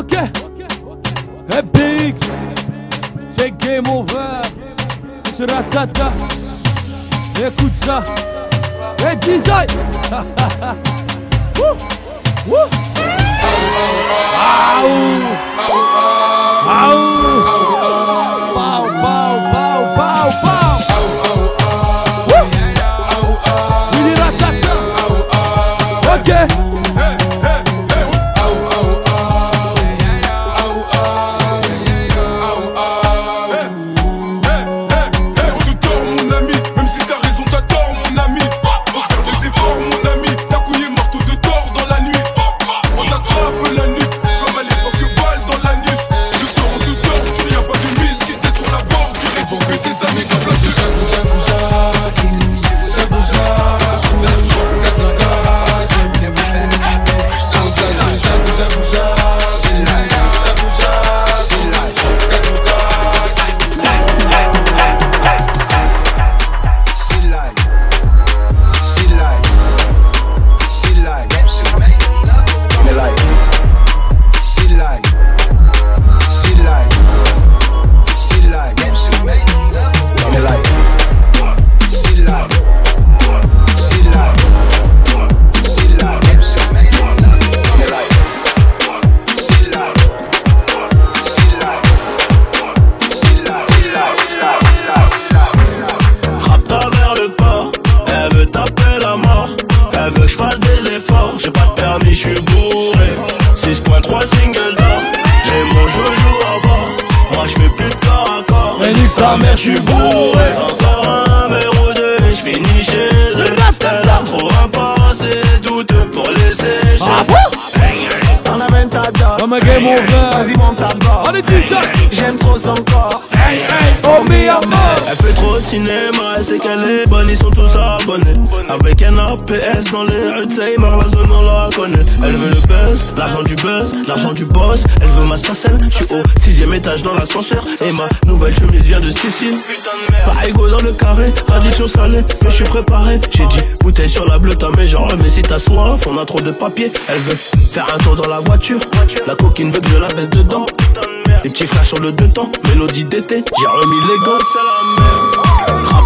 Ok. Epic. C'est game over. C'est ratata. Écoute ça. Et design. Wouh. Sa mère, je suis bourré. Encore un verre ou deux, et je finis chez elle. Elle a trop un passé douteux pour laisser Ah On amène ta dot, un game vas-y monte barre On est design. J'aime trop son corps Oh, mi amor. Elle fait trop de cinéma, sait qu'elle est bonne, ils sont tous abonnés. Avec un APS dans les rues de Seymour, la zone on la connaît. Elle veut le buzz, l'argent du buzz, l'argent du boss. Elle veut ma sarcelle, je suis au sixième étage dans l'ascenseur. Et ma nouvelle chemise vient de Sicile. Pas égaux dans le carré, addition salée, mais je suis préparé. J'ai dit bouteille sur la bleue, mes genre, mais si t'as soif, on a trop de papier. Elle veut faire un tour dans la voiture, la coquine veut que je la baisse dedans. Les petits flashs sur le deux temps, mélodie d'été, j'ai remis les gants, c'est la merde.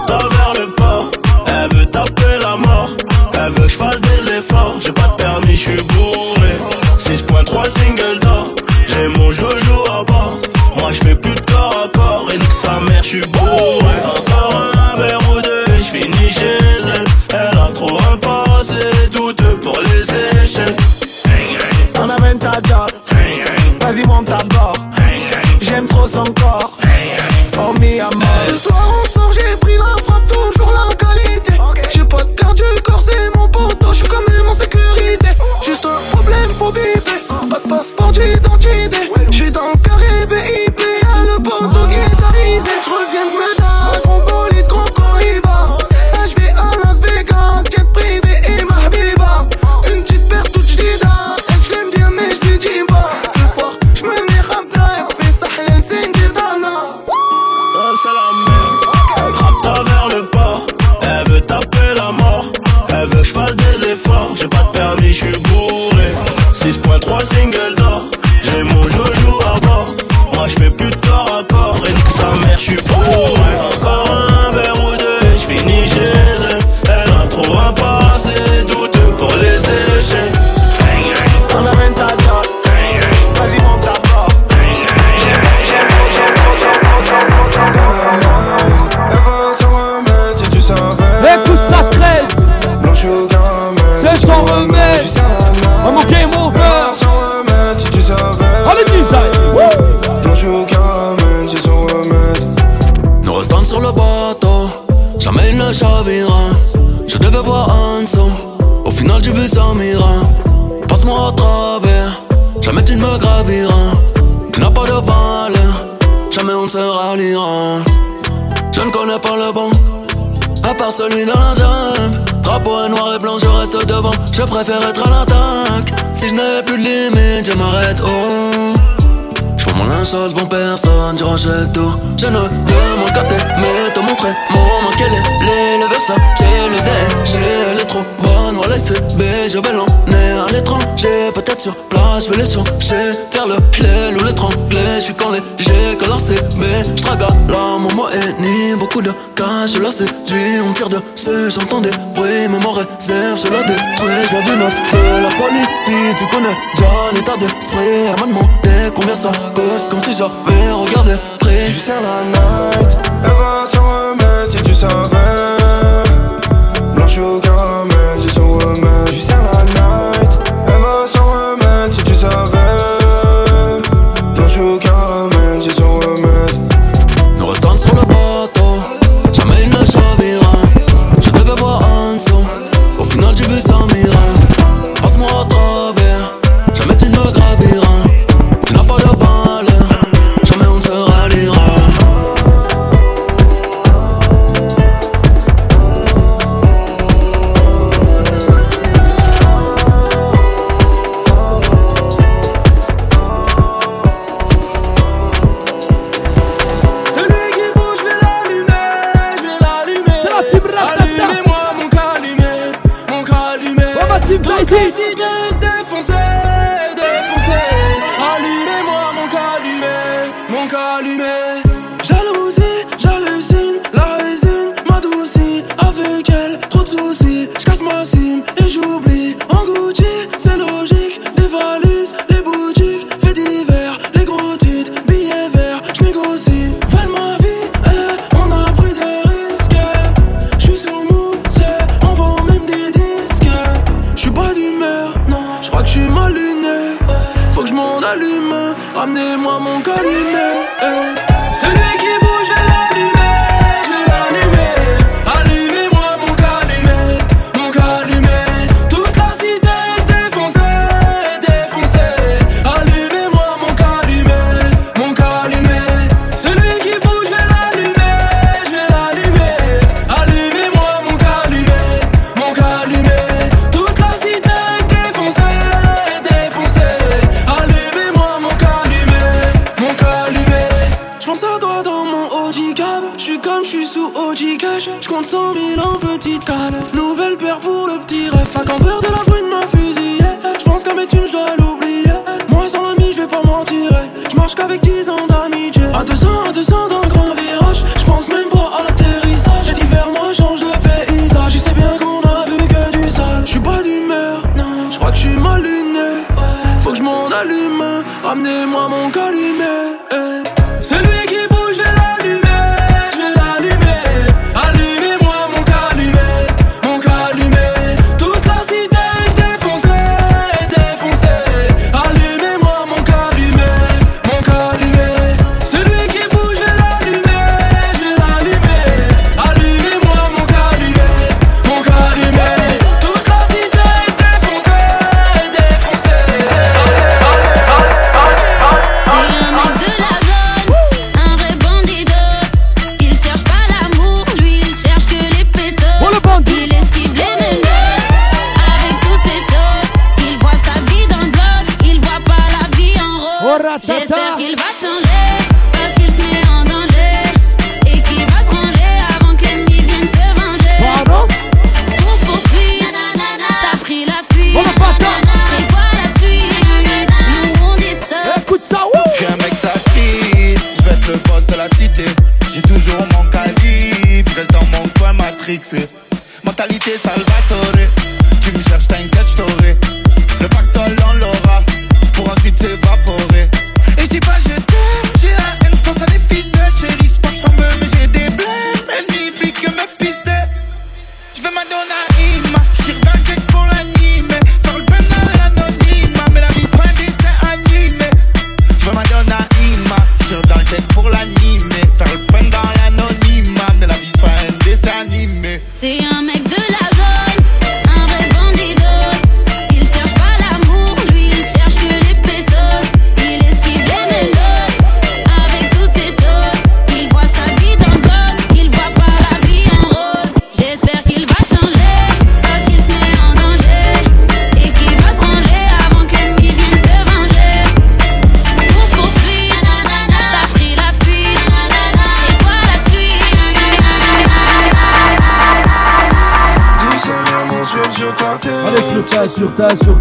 Frappe vers le port, elle veut taper la mort. Elle veut que je fasse des efforts, j'ai pas de permis, je suis bourré. 6.3 single d'or, j'ai mon joujou à bord. Moi je fais plus de corps à corps, et nique sa mère, je suis bourré. Encore un verre ou deux, et je finis chez elle. Elle a trop un passé douteux pour les échelles. On amène ta dot, vas-y monte ta barre J'aime trop son corps, est noir et blanc, je reste devant. Je préfère être à l'attaque. Si je n'ai plus de limite, je m'arrête. Oh. Je vois mon linge sale devant personne, je rachète tout Je ne demande qu'à t'aimer, te montrer mon manque Elle est le Versace, j'ai le déchet Elle est trop bonne me relaxer, mais je vais l'emmener à l'étranger. Peut-être sur place, je vais les changer. Faire le hlel ou l'étrangler, je suis quand j'ai color mais je traque à la maman et ni beaucoup de cash, je la séduis. On tire dessus, j'entends des bruits, mais mon réserve, je la détruis. Je du de la qualité, tu connais déjà l'état d'esprit. Elle m'a demandé combien ça coûte, comme si j'avais regardé prix. Je sers la night, elle va s'en remettre si tu savais. Blanche au So me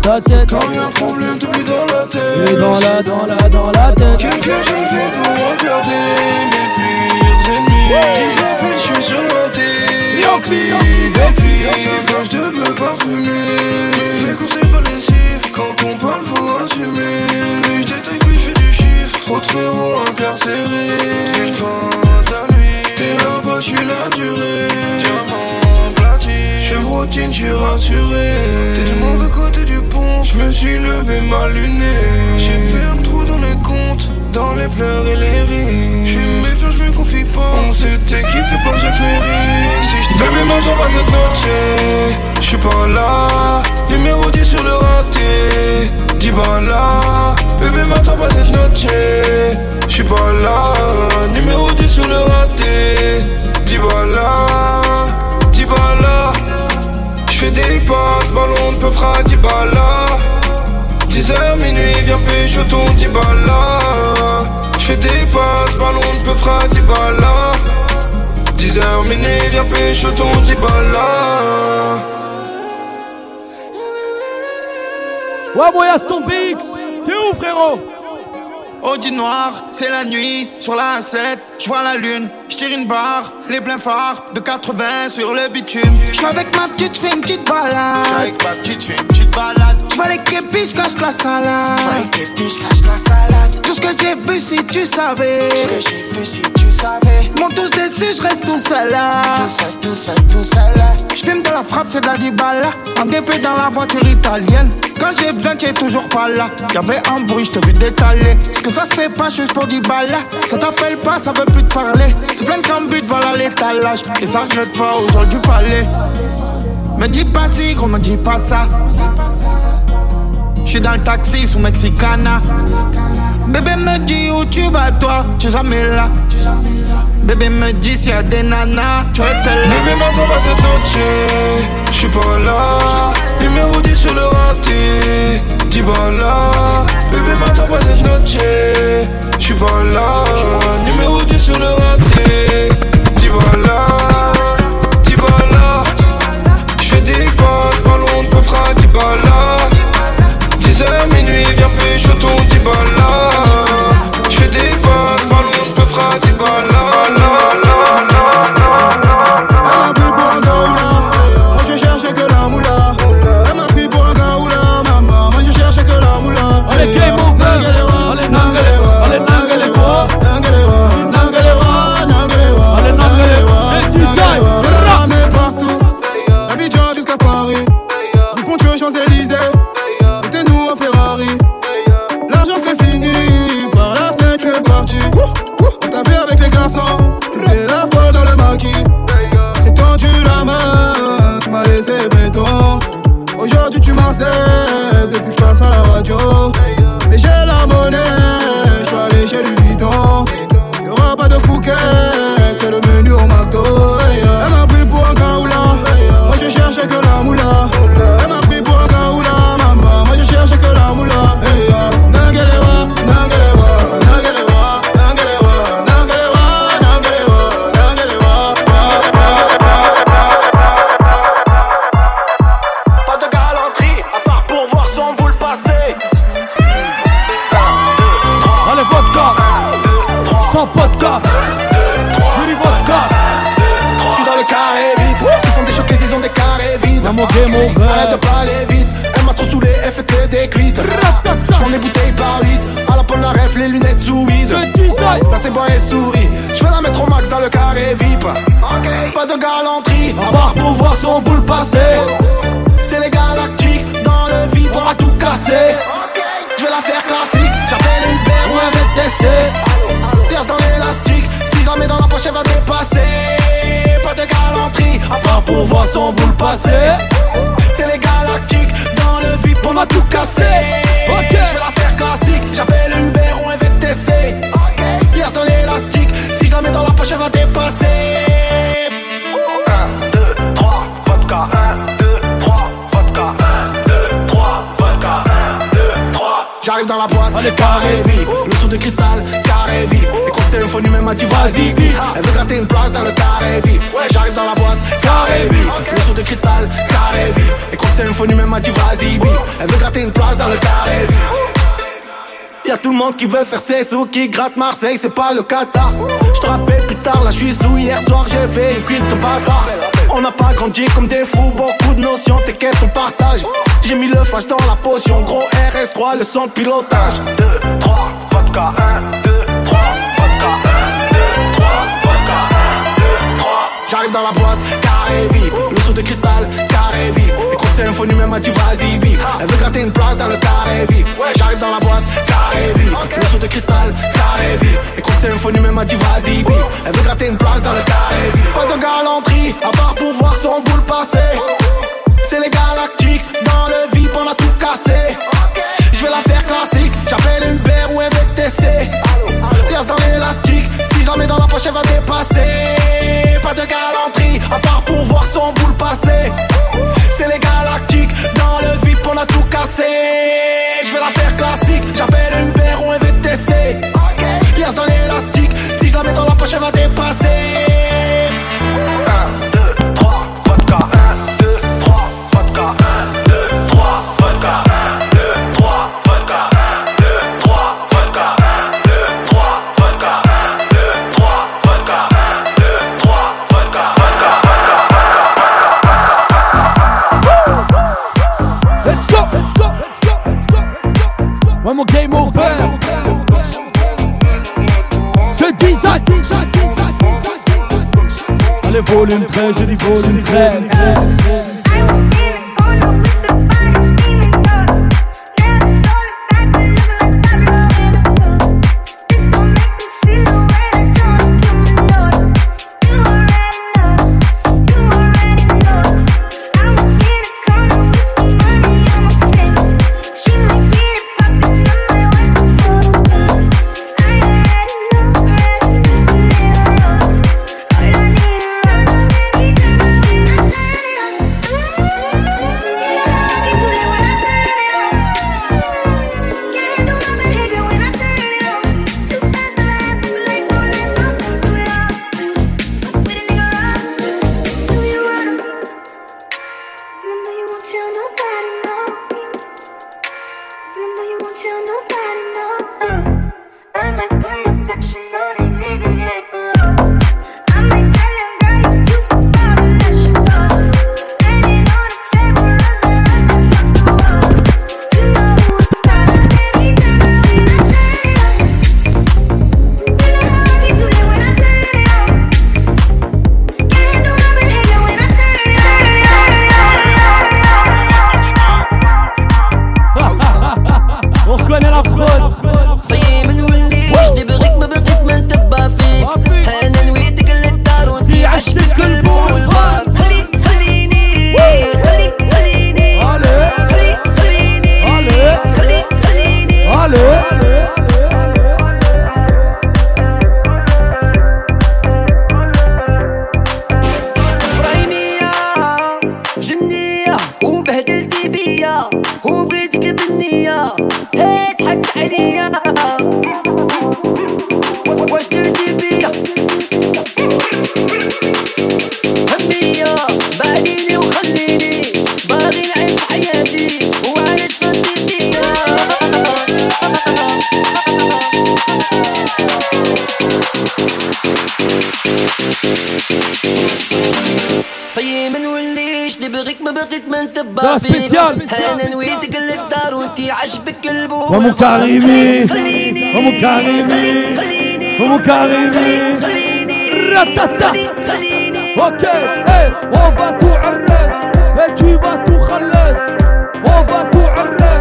ta tête. Quand y'a un problème, t'es plus dans la tête. Dans la, dans la, dans la tête. Qu'est-ce que j'ai fait pour regarder mes pires ennemis Qui s'appelle, je suis sur le thé m'entends pas cette noche J'suis pas là. Numéro 10 sur le raté. 10 balles Bébé m'entends pas cette noche J'suis pas là. Numéro 10 sur le raté. 10 balles 10 balles J'fais des passes, ballon de peu fera 10 balles 10h minuit, viens pécho ton 10 balles J'fais des passes, ballon de peu fera 10 balles 10h minuit, viens pécho ton 10 balles Ouais, ton BX. T'es où, frérot? Audi noir, c'est la nuit, sur la 7, je vois la lune, je tire une barre, les pleins phares de 80 sur le bitume. Je suis avec ma petite, fais une petite balade. J'suis avec ma petite, fais une petite balade Je vois les képis, je cache la salade. Avec les piches, cache la salade Tout ce que j'ai vu, si tu savais. Ce que j'ai vu si tu savais Tous dessus, je reste tout seul là. Tout seul, tout seul, tout seul Je fume de la frappe, c'est de la dibala. En DP dans la voiture italienne. Quand j'ai besoin, t'es toujours pas là. Y'avait un bruit, je te vu détaler. Ce que ça se fait pas juste pour 10 balles. Ça t'appelle pas, ça veut plus te parler. C'est plein de cambutes, voilà l'étalage. Et ça regrette pas du palais. Me dis pas si, gros, me dis pas ça. J'suis dans le taxi sous Mexicana. Bébé me dit où tu vas toi, tu es jamais là. Bébé me dit s'il y a des nanas, tu restes là. Bébé m'entends pas cette noche J'suis pas là. Numéro 10 sur le raté 10 balles Bébé m'entends pas cette noche J'suis pas là. Numéro 10 sur le raté 10 balles 10 balles J'fais des passes Ballon de peu fera 10 balles 10h minuit viens pécho ton 10 balles J'fais Des bouteilles par 8 À la pomme la ref, les lunettes sous vide. Là c'est bon et souris. Je vais la mettre au max dans le carré VIP Pas de galanterie. À part pour voir son boule passer. C'est les galactiques Dans le vide on va tout casser. Je vais la faire classique. J'appelle Uber ou un VTC Pièce dans l'élastique. Si je la mets dans la poche elle va dépasser. Pas de galanterie. À part pour voir son boule passer. C'est les galactiques Dans le vide on va tout casser J'arrive dans la boîte, est carré vie Le son de cristal, carré vie Et quand c'est une folie, même m'a dit vas-y Elle veut gratter une place dans le carré vie J'arrive dans la boîte, carré vie Le son de cristal, carré vie Et quand c'est une folie, même m'a dit vas-y Elle veut gratter une place dans le carré vie Y'a tout le monde qui veut faire ses sous, qui gratte Marseille, c'est pas le Qatar. Je te rappelle plus tard, là je suis sous, hier soir j'ai fait une cuite de bâtard. On n'a pas grandi comme des fous, beaucoup de notions, t'inquiète, on partage. J'ai mis le flash dans la potion, gros RS3, le son de pilotage. 2, 3, vodka, 1, 2, 3, vodka, 1, 2, 3, vodka, 1, 2, 3. J'arrive dans la boîte, carré vie, le son de cristal, carré quand c'est info, même m'a dit vas-y, vie. Elle veut gratter une place dans le carré vie. J'arrive dans la boîte, carré le son de cristal, carré vie. Et quand c'est info, même m'a dit vas-y. Elle veut gratter une place dans le carré vie. Pas de galanterie, à part pour voir son boule passer. C'est les galactiques, dans le vide on a tout cassé. Je vais la faire classique, j'appelle Uber ou VTC. Lias dans l'élastique, si je mets dans la poche elle va dépasser. Pas de galanterie, à part pour voir son boule passer. Poxa, vai ter passeio volume 13, j'ai dit volume 13. كريمي خليني Ratata. خليني Ok, hey, on va tout arrêter et tu vas tout khalas. On va tout arrêter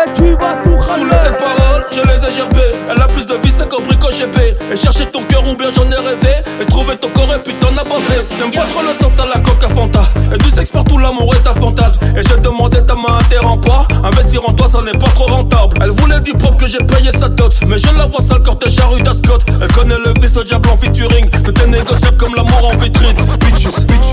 et tu vas tout Sous le khalas. tes paroles, je les ai gerbées. Elle a plus de vie, c'est qu'au bricot GP. Et chercher ton cœur ou bien j'en ai rêvé. Et trouver ton corps et puis t'en as pas fait. T'aimes pas trop le sang, t'as la coca fanta. Et du sexe partout, l'amour est un fantasme. Et j'ai demandé ta main, t'es pas. Investir en toi, ça n'est pas trop rentable. Elle voulait du pop que j'ai payé sa dot. Mais je la vois sale cortège à rue d'Ascot. Elle connaît le vice, le diable en featuring. Tout est négociable comme l'amour en vitrine. Bitches, bitches.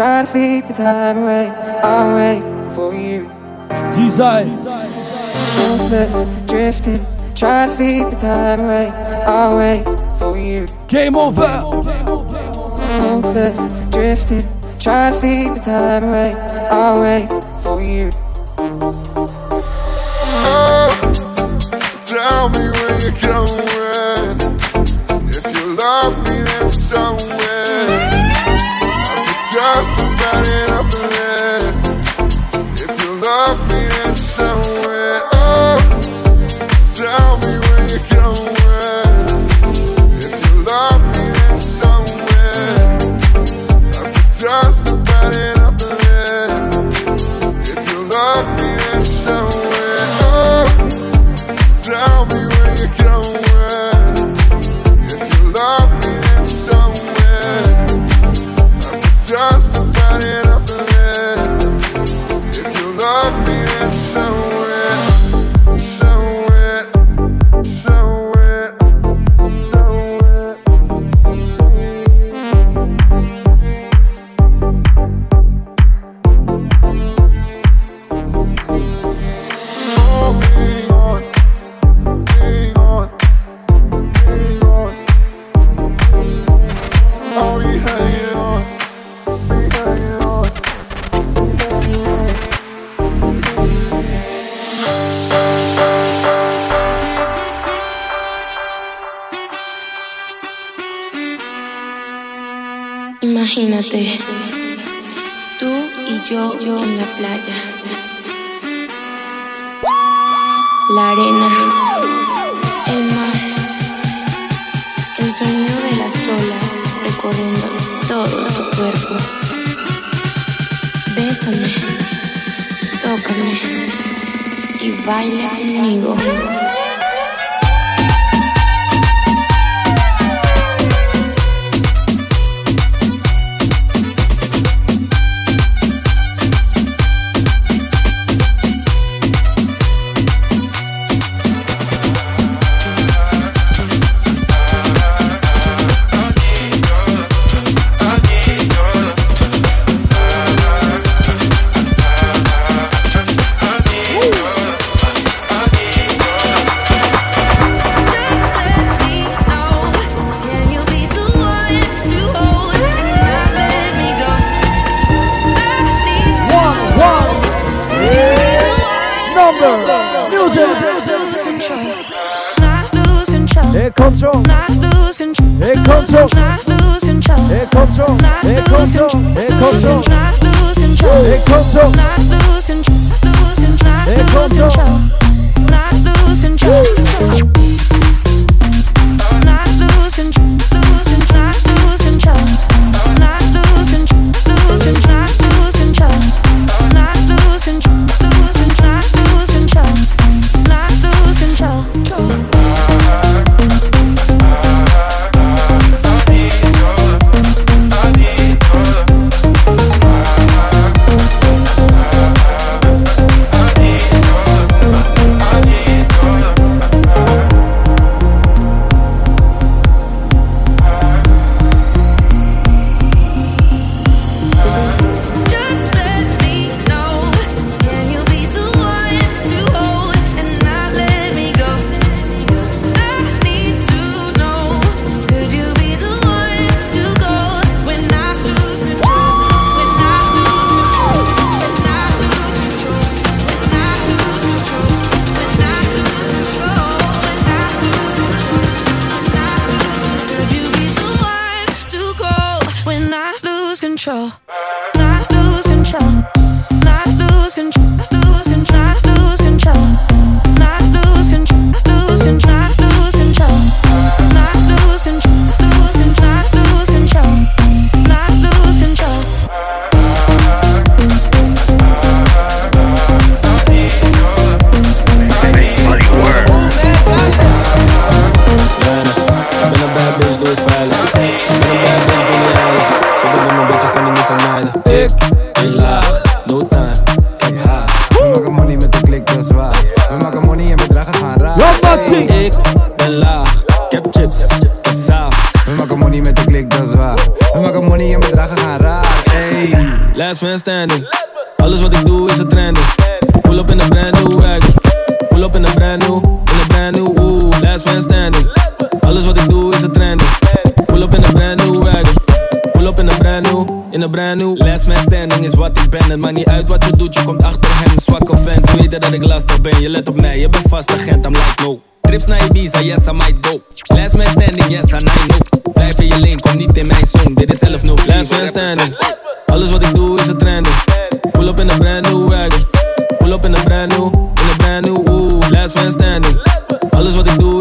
Try to sleep the time away. I'll wait for you. Desire. Hopeless, drifting. Try to sleep the time away. I'll wait for you. Game over. Hopeless, drifting. Try to sleep the time away. I'll wait for you. Oh, tell me where you're going.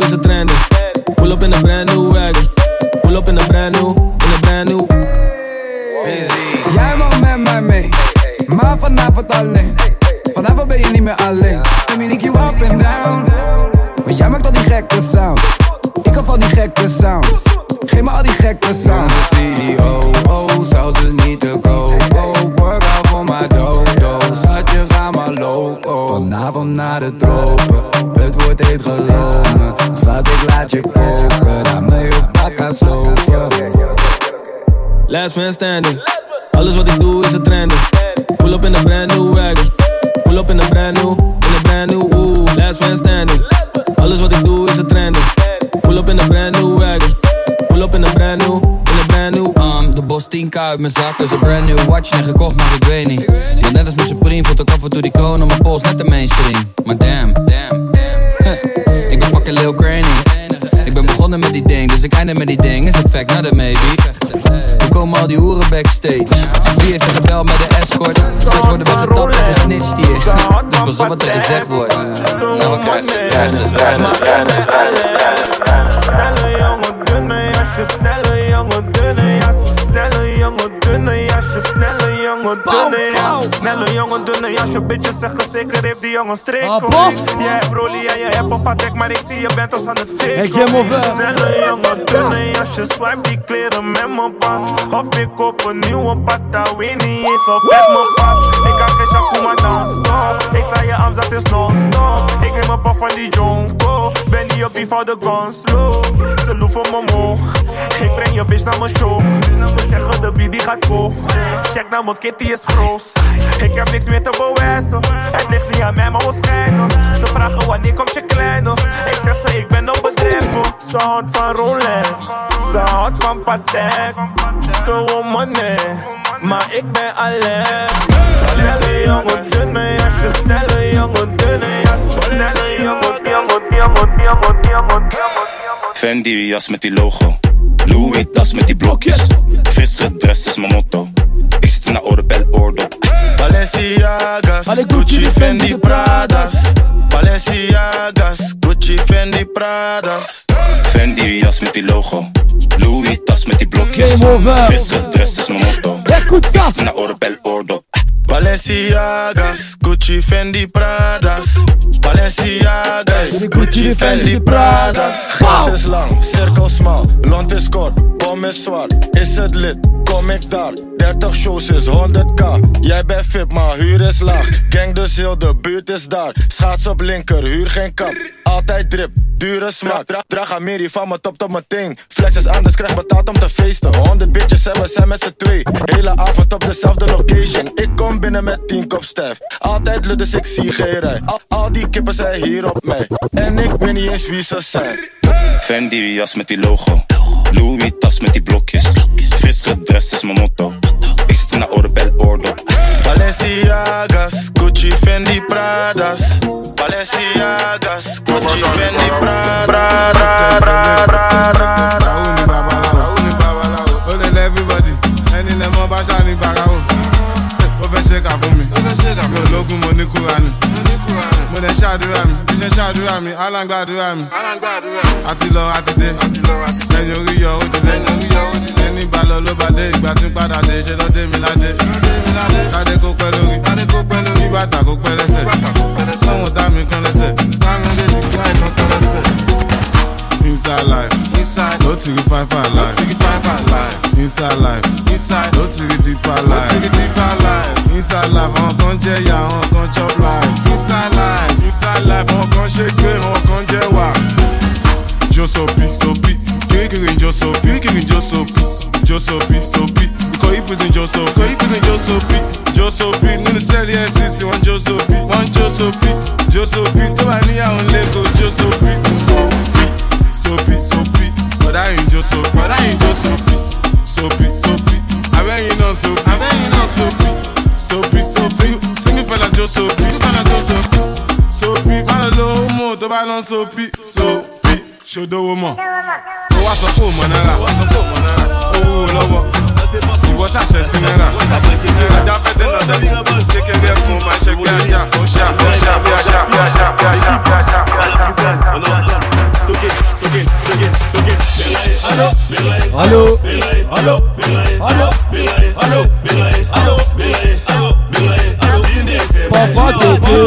Is een trending. Pull up in a brand new wagon. Pull up in a brand new, in a brand new. Jij mag met mij mee, maar vanavond alleen. Vanavond ben je niet meer alleen. Let me link you up and down. Want jij maakt al die gekke sounds. Ik hou van die gekke sounds. Geef me al die gekke sounds. De CEO, oh, zou ze niet te koop. Oh, work out voor mijn dodo. Schatje, ga maar loco. Vanavond naar de tropen. Het wordt heet gelopen. Ik laat je gaan slopen. Last man standing. Alles wat ik doe is een trending. Pull up in a brand new wagon. Pull up in a brand new, in a brand new, ooh, last man standing. Alles wat ik doe is een trending. Pull up in a brand new wagon. Pull up in a brand new, in a brand new. Um, de bos 10k uit mijn zak, dus een brand new watch en gekocht, maar ik weet niet. Ja, net als mijn Supreme, voelt ook af en toe die kroon op mijn pols, net de mainstream. Maar damn, damn. Ik ben fucking Lil Granny. Ik ben begonnen met die ding, dus ik eindig met die ding. Is een fact, not a maybe. Nu komen al die hoeren backstage. Wie heeft er gebeld met de escort? Straks worden we getapt en gesnitcht hier. Dus pas op wat er gezegd wordt. Nou, we krijgen krijgen krijgen Snelle jongen, dunne jasje, snelle jongen, dunne jas. Snelle jongen, dunne jasje, snelle jongen, dunne. Snelle jongen, dunne jasje, bitches zeggen zeker heeft die jongen streek op. Jij hebt brolie en je hebt een patek, maar ik zie je bent ons aan het. Game Over. Snelle jongen, dunne jasje, swipe die kleren met mijn pas. Hop ik op een nieuwe pata, weet niet eens of het me past. Ik kan geen maar dan stop. Ik sla je arms, dat is non-stop. Ik neem een paf van die jonko. Ben niet op die de gun slow. Ze loeven me moe. Ik breng je bitch naar mijn show. Ze zeggen de beat die gaat go. Check naar mijn kitty is groot. Ik heb niks meer te bewijzen. Het ligt niet aan mij, maar schijnen. Ze vragen wanneer komt je kleine. Ik zeg ze, ik ben op bedrijven. Ze houdt van Rolex. Ze houdt van Patek. Ze wil money. Maar ik ben alleen. Snelle jongen, dunne jasje. Snelle jongen, dunne jas. Snelle jongen, jongen, jongen, jongen, jongen. Fendi jas met die logo. Louis tas met die blokjes. Visgedress is mijn motto. Balenciagas, Gucci, Fendi, Pradas. Balenciagas, Gucci, Fendi, Pradas. Fendi jas met die logo. Louis tas met die blokjes. Over. Visgedress is mijn motto. De Orebel Ordo. Balenciagas, Gucci, Fendi, Pradas. Balenciagas, Gucci, Fendi, Pradas. Gat is lang, cirkel smal, lont is kort, bom is zwart. Is het lid, ik daar. 30 shows is 100k. Jij bent fit, maar huur is laag. Gang dus heel de buurt is daar. Schaats op linker, huur geen kap. Altijd drip, dure smaak. Dra draag Amiri van mijn top tot mijn teen. Flex is anders, krijg betaald om te feesten. 100 bitches en we zijn met z'n twee. Hele avond op dezelfde location. Ik kom binnen met 10 kop stijf. Altijd lukt, dus ik zie geen rij. Al, al die kippen zijn hier op mij. En ik weet niet eens wie ze zijn. Fendi jas met die logo. Louis tas met die blokjes. Visgedress is mijn motto. Ik zit in de Orebel Ordo. Balenciagas, Gucci, Fendi, Pradas. Balenciagas, Gucci, Fendi, ó lógún mo ní kúra ni mo lè ṣàdúrà mi. Bí ṣe ṣàdúrà mi alágbàdúrà mi. Àti lọ àti dé. Lẹ́yìn orí yọ ó ti dé. Ẹni bá lọ ló bá dé. Ìgbà tí padà dé ṣe lọ́dé mi ládé. Kádé kó pẹ́ lórí. Kí bàtà kó pẹ́ lẹ́sẹ̀. Sóhun tá mi kán lẹ́sẹ̀. Táwọn ti gbá ìkan kán lẹ́sẹ̀. Inside life, inside, no to five life, no. Inside life, inside, no life, no to deeper life. Inside life, àwọn kan jẹ ya, àwọn kan chop life. Inside life, inside life, àwọn kan ṣe gbé, àwọn kan jẹ wà. Jo sopi, kirikiri jo sopi, kirikiri jo sopi, jo sopi, sopi. kuzin Josopi, kuzin Josopi, Josopi. Nínú sẹ́ẹ̀lì FCC wọ́n Josopi, wọ́n Josopi, Josopi. Tó bá níyàwó lẹ́kọ̀ọ́ Josopi. Sopi, sopi, sopi. Bọ̀dá yìí Josopi, bọ̀dá yìí Josopi. Sopi, sopi. Abẹ́yìn náà sopi, Single fella Josopi. Sopi, má lọ lówó mọ̀ tó bá lọ sopi. Sopi, ṣòdowó mọ̀. Ó wá sọ fún òmò náírà, owó lọ́wọ́. Ìwọ ṣàṣẹ sí náírà. Ajá fẹ́ dènà dẹ́kun. Kékeré fún ọmọ ẹ̀ṣẹ̀ gbé ajá. Ó ṣá, ó ṣá, bí ajá, bí ajá, bí ajá, bí ajá, bí ajá. Allô Allô Allô Allô Papa Tété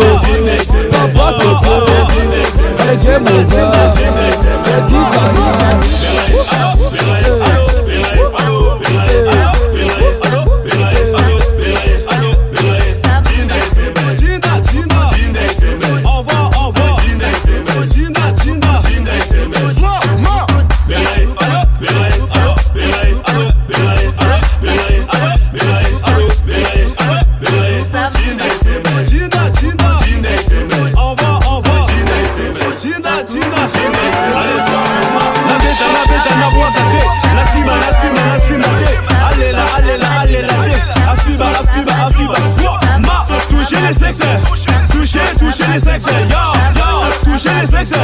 Papa Tété Les yeux m'ouverts Les yeux Toucher les sexes, yo, yo, toucher les sexes,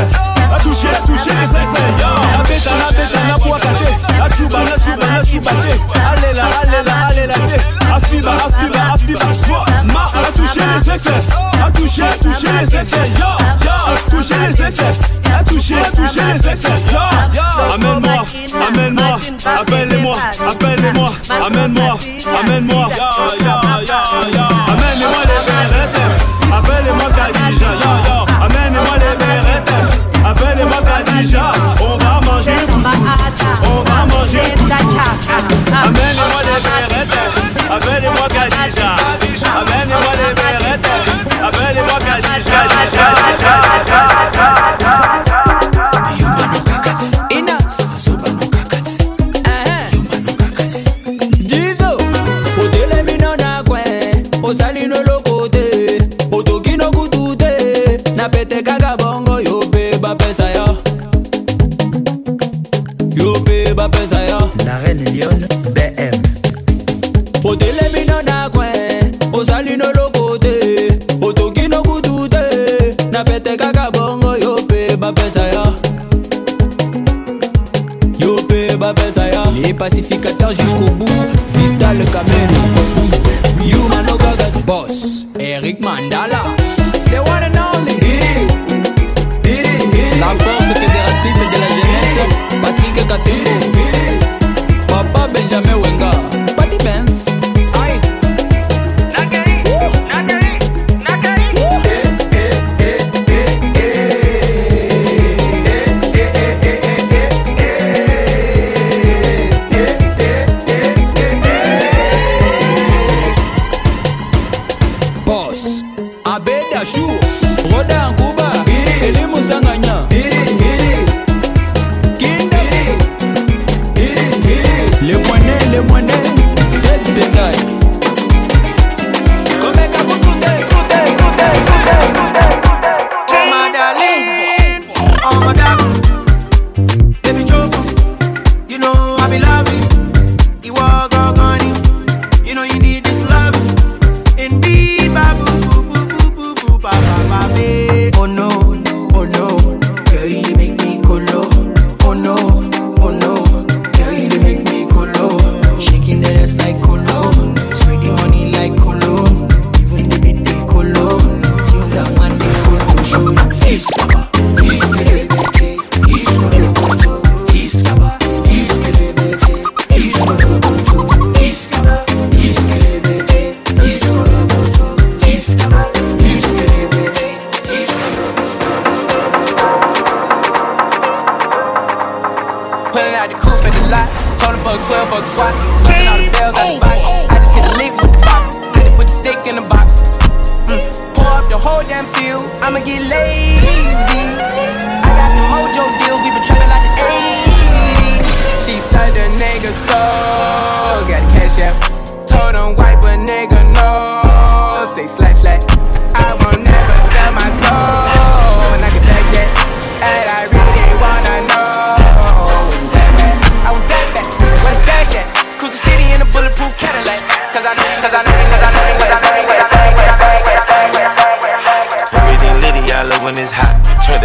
toucher, toucher les sexes, yo. La beta, la beta, la boicate, la chuba, la chuba, la chubate, allez là, allez là, allez là, afiba, afiba, afiba, ma, a touché les sexes, a touché, touché les sexes, yo, yo, toucher les sexes, a touché, touché les sexes, yo, yo. Amène-moi, amène-moi, appelle-les-moi, appelle-les-moi, amène-moi, amène-moi, yo, yo, yo,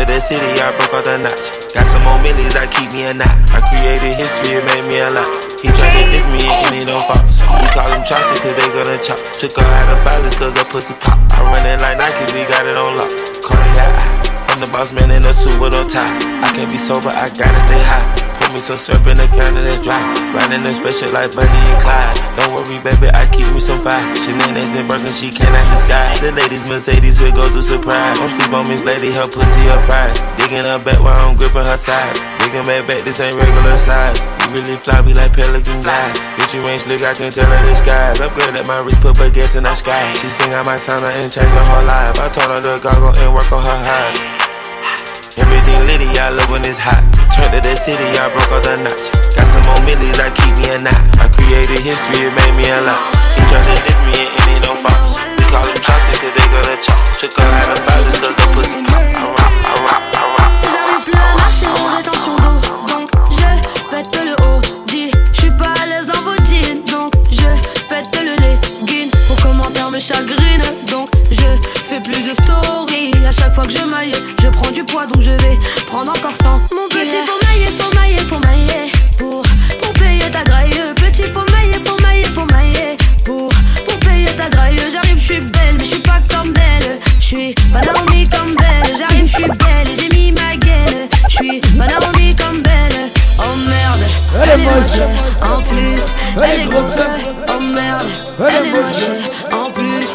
to the city, I broke all the notch. Got some more millies, I keep me a knot. I created history, it made me a lot. He tried to diss me and he don't false. We call him Chaucer, cause they gonna chop. Took her out of violence, cause her pussy pop. I run it like Nike, we got it on lock. Cardiac, I'm the boss man in a suit with no tie. I can't be sober, I gotta stay high. Me some syrup in the can and dry. Riding in special like Bunny and Clyde. Don't worry, baby, I keep me some fire. She Shenanigans and Birkin, she cannot decide. The ladies Mercedes will go to surprise. Don't sleep on Miss Lady, her pussy her prize. Digging her back while I'm gripping her side. Digging back back, this ain't regular size. You really fly, be like pelican glass. Bitch, you ain't slick, I can tell her the skies. Upgrade at my wrist, put baguettes in the sky. She sing I might sign her and change her whole life. I told her to goggle and work on her eyes. Everything litty, I love when it's hot. Turned to the city, I broke all the notch. Got some more millies, I keep me a knot. I created history, it made me a lot. He turned to me call him cause they gonna chop. Took of cause her pussy pop. I rock, d'eau Donc je pète le haut Dit je suis pas à l'aise dans vos jeans Donc je pète le legging chagrinent chaque fois que je maille Je prends du poids donc je vais prendre encore 100 Mon petit faut mailler, faut mailler, faut mailler Pour, pour payer ta graille. Petit faut mailler, faut mailler, faut mailler Pour, pour payer ta graille. J'arrive, je suis belle mais je suis pas comme belle. Je suis pas Naomi comme belle. J'arrive, je suis belle et j'ai mis ma gaine. Je suis pas Naomi comme belle. Oh merde, elle est moche. En plus, elle est grosse. Oh merde, elle est moche. En plus,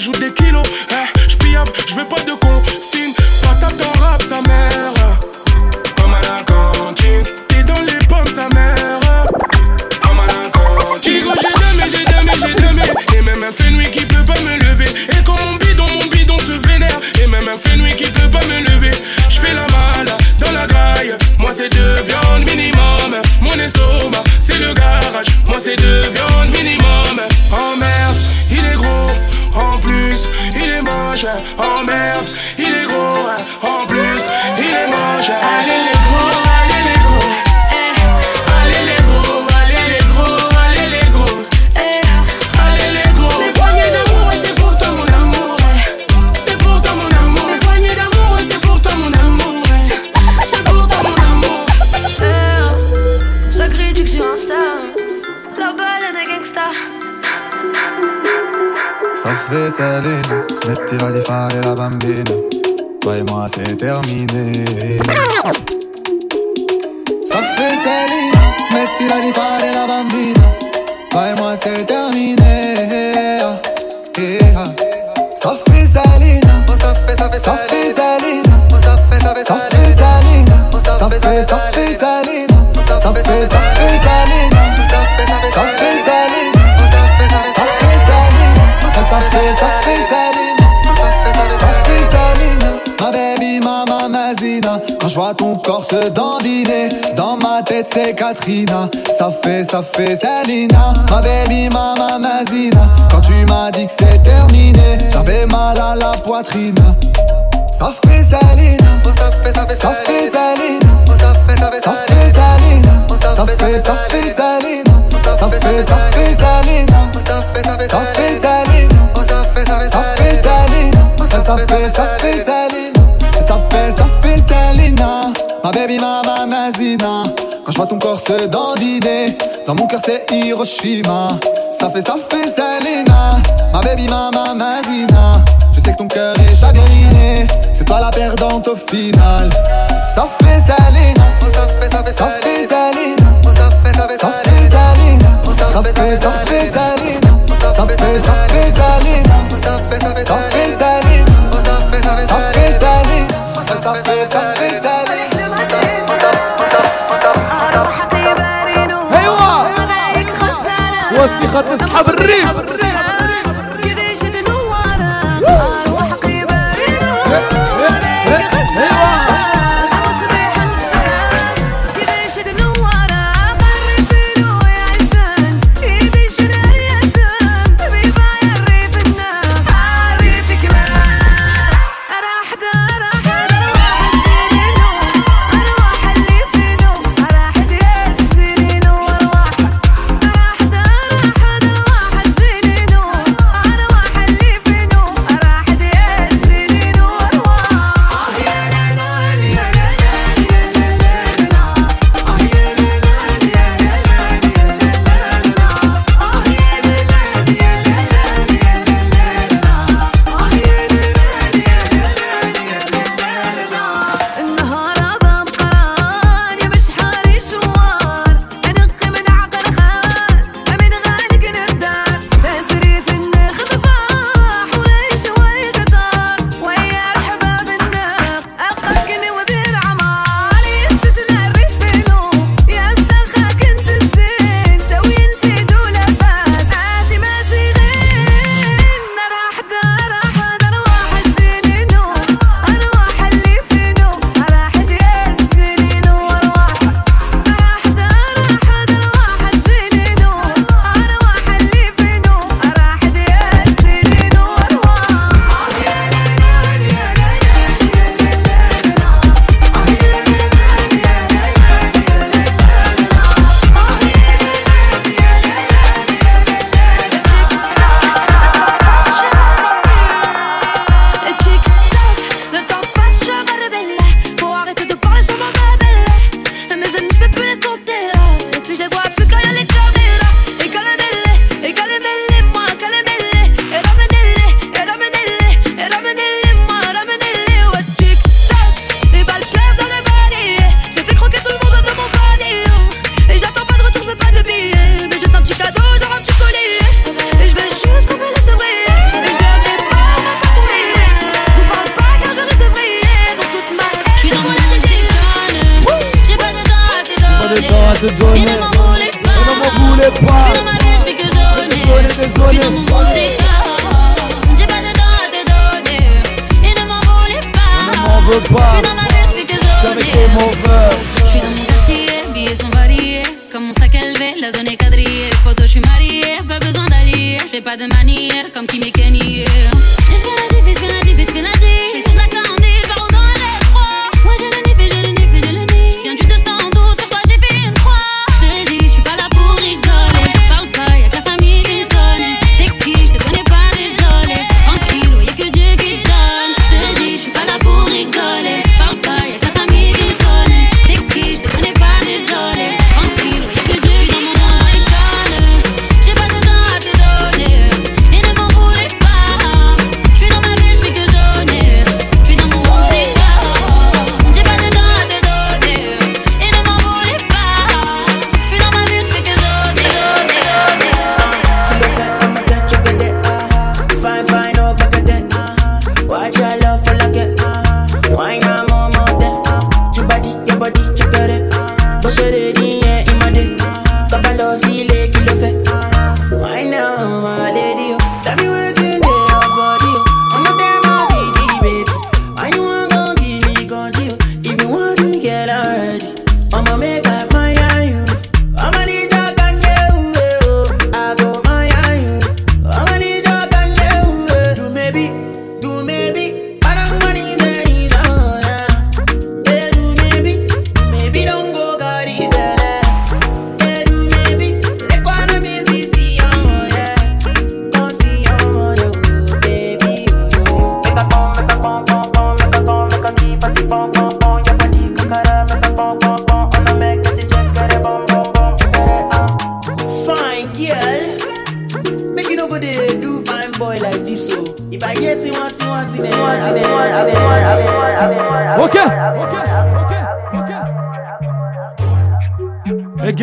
rajoute des kilos. Eh, je piave, je veux pas de Smettila di fare la bambina. Et moi c'est terminé Katrina Ça fait, ça fait Selena Ma baby, mama, Mazina Quand tu m'as dit que c'est terminé J'avais mal à la poitrine Ça fait Selena Ça fait, ça fait Ça fait Selena Ça fait, ça fait Ça fait Selena Ça fait, ça fait Selena Ça fait, ça fait Selena Ça fait, ça fait Ça fait Selena Ça fait, ça fait Ça fait Selena Ça fait, ça fait Selena Ça fait, ça fait Selena Ma baby Mazina Corps se dandiner Dans mon cœur c'est Hiroshima. Ça fait, ça fait Selena. Ma baby mama Mazina Je sais que ton cœur est chagriné. C'est toi la perdante au final. Ça fait Selena. Ça fait, ça fait Ça fait Selena. Ça fait, ça fait Ça fait Selena. Ça fait, ça fait Selena. Ça fait, ça fait Selena. Ça fait, ça fait Ça fait Selena خط أصحاب الريف.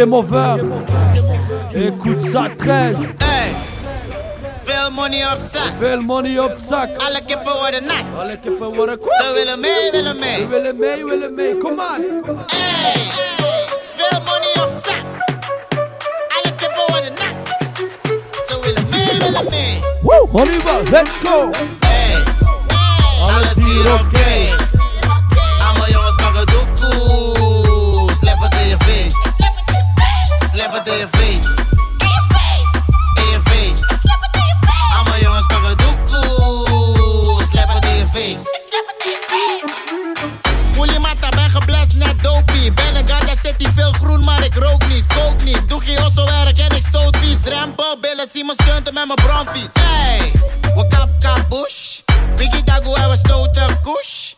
mauvais. Écoute ça, 13. Hey. Bill Money up sack. Bill Money up sack. I like it for what a night. I like it for what a cool. So will a may, will a may. Will a may, will a may. Come on. Hey. Bill Money up sack. I like it for what a night. So will a may, will a may. Woo, on y va, let's go. Hey. On le tire au osso werk en ik stoot vies. Drempel, billen, me stunten met mijn bromfiets. Hey, we kap kap bush. Biggie dago en we stoten kush.